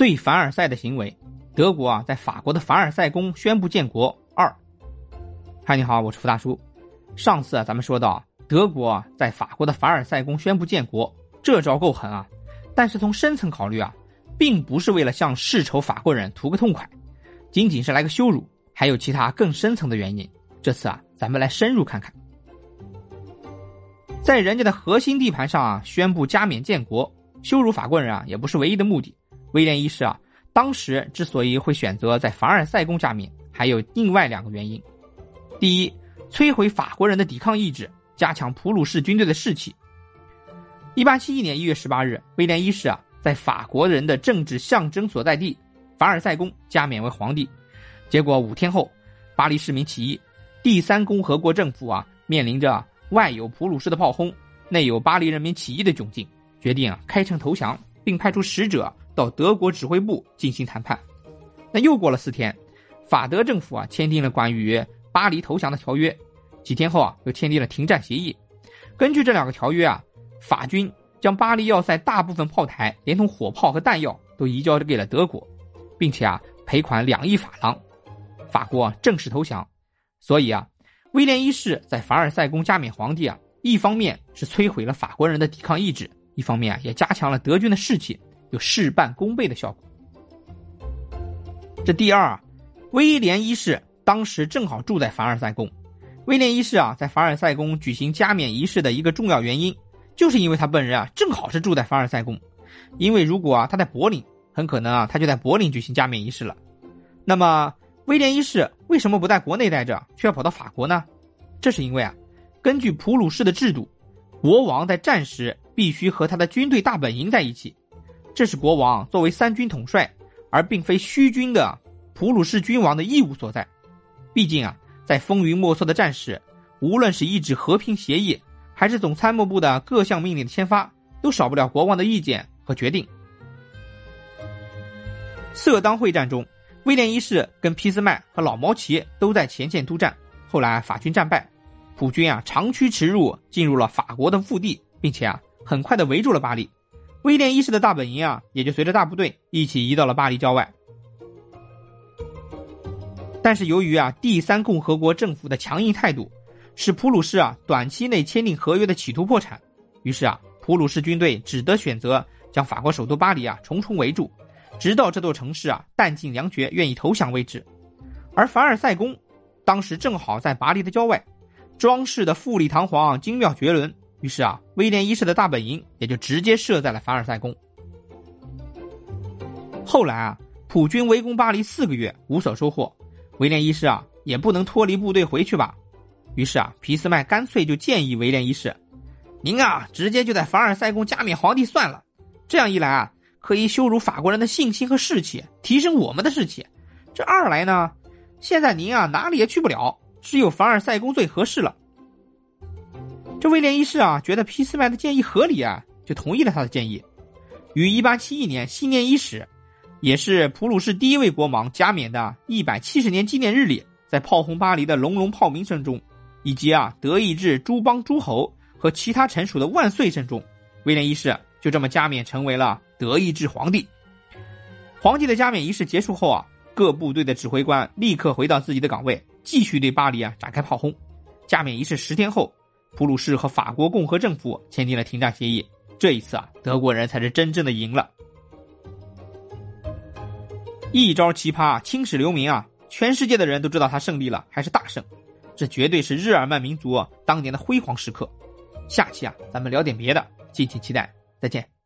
最凡尔赛的行为，德国啊在法国的凡尔赛宫宣布建国二。嗨，你好，我是福大叔。上次啊咱们说到，德国啊在法国的凡尔赛宫宣布建国，这招够狠啊！但是从深层考虑啊，并不是为了向世仇法国人图个痛快，仅仅是来个羞辱，还有其他更深层的原因。这次啊，咱们来深入看看。在人家的核心地盘上啊，宣布加冕建国，羞辱法国人啊，也不是唯一的目的。威廉一世啊，当时之所以会选择在凡尔赛宫加冕，还有另外两个原因：第一，摧毁法国人的抵抗意志，加强普鲁士军队的士气。一八七一年一月十八日，威廉一世啊，在法国人的政治象征所在地凡尔赛宫加冕为皇帝。结果五天后，巴黎市民起义，第三共和国政府啊，面临着。外有普鲁士的炮轰，内有巴黎人民起义的窘境，决定啊开城投降，并派出使者到德国指挥部进行谈判。那又过了四天，法德政府啊签订了关于巴黎投降的条约。几天后啊又签订了停战协议。根据这两个条约啊，法军将巴黎要塞大部分炮台连同火炮和弹药都移交给了德国，并且啊赔款两亿法郎，法国正式投降。所以啊。威廉一世在凡尔赛宫加冕皇帝啊，一方面是摧毁了法国人的抵抗意志，一方面啊也加强了德军的士气，有事半功倍的效果。这第二啊，威廉一世当时正好住在凡尔赛宫。威廉一世啊在凡尔赛宫举行加冕仪式的一个重要原因，就是因为他本人啊正好是住在凡尔赛宫。因为如果啊他在柏林，很可能啊他就在柏林举行加冕仪式了。那么。威廉一世为什么不在国内待着，却要跑到法国呢？这是因为啊，根据普鲁士的制度，国王在战时必须和他的军队大本营在一起。这是国王作为三军统帅，而并非虚军的普鲁士君王的义务所在。毕竟啊，在风云莫测的战时，无论是一纸和平协议，还是总参谋部的各项命令的签发，都少不了国王的意见和决定。色当会战中。威廉一世跟俾斯麦和老毛奇都在前线督战，后来法军战败，普军啊长驱直入，进入了法国的腹地，并且啊很快的围住了巴黎。威廉一世的大本营啊也就随着大部队一起移到了巴黎郊外。但是由于啊第三共和国政府的强硬态度，使普鲁士啊短期内签订合约的企图破产，于是啊普鲁士军队只得选择将法国首都巴黎啊重重围住。直到这座城市啊弹尽粮绝，愿意投降为止。而凡尔赛宫当时正好在巴黎的郊外，装饰的富丽堂皇、精妙绝伦。于是啊，威廉一世的大本营也就直接设在了凡尔赛宫。后来啊，普军围攻巴黎四个月无所收获，威廉一世啊也不能脱离部队回去吧。于是啊，俾斯麦干脆就建议威廉一世：“您啊，直接就在凡尔赛宫加冕皇帝算了。这样一来啊。”可以羞辱法国人的信心和士气，提升我们的士气。这二来呢，现在您啊哪里也去不了，只有凡尔赛宫最合适了。这威廉一世啊觉得俾斯麦的建议合理啊，就同意了他的建议。于一八七一年新年伊始，也是普鲁士第一位国王加冕的一百七十年纪念日里，在炮轰巴黎的隆隆炮鸣声中，以及啊德意志诸邦诸侯和其他臣属的万岁声中，威廉一世就这么加冕成为了。德意志皇帝，皇帝的加冕仪式结束后啊，各部队的指挥官立刻回到自己的岗位，继续对巴黎啊展开炮轰。加冕仪式十天后，普鲁士和法国共和政府签订了停战协议。这一次啊，德国人才是真正的赢了。一招奇葩，青史留名啊！全世界的人都知道他胜利了，还是大胜。这绝对是日耳曼民族当年的辉煌时刻。下期啊，咱们聊点别的，敬请期待。再见。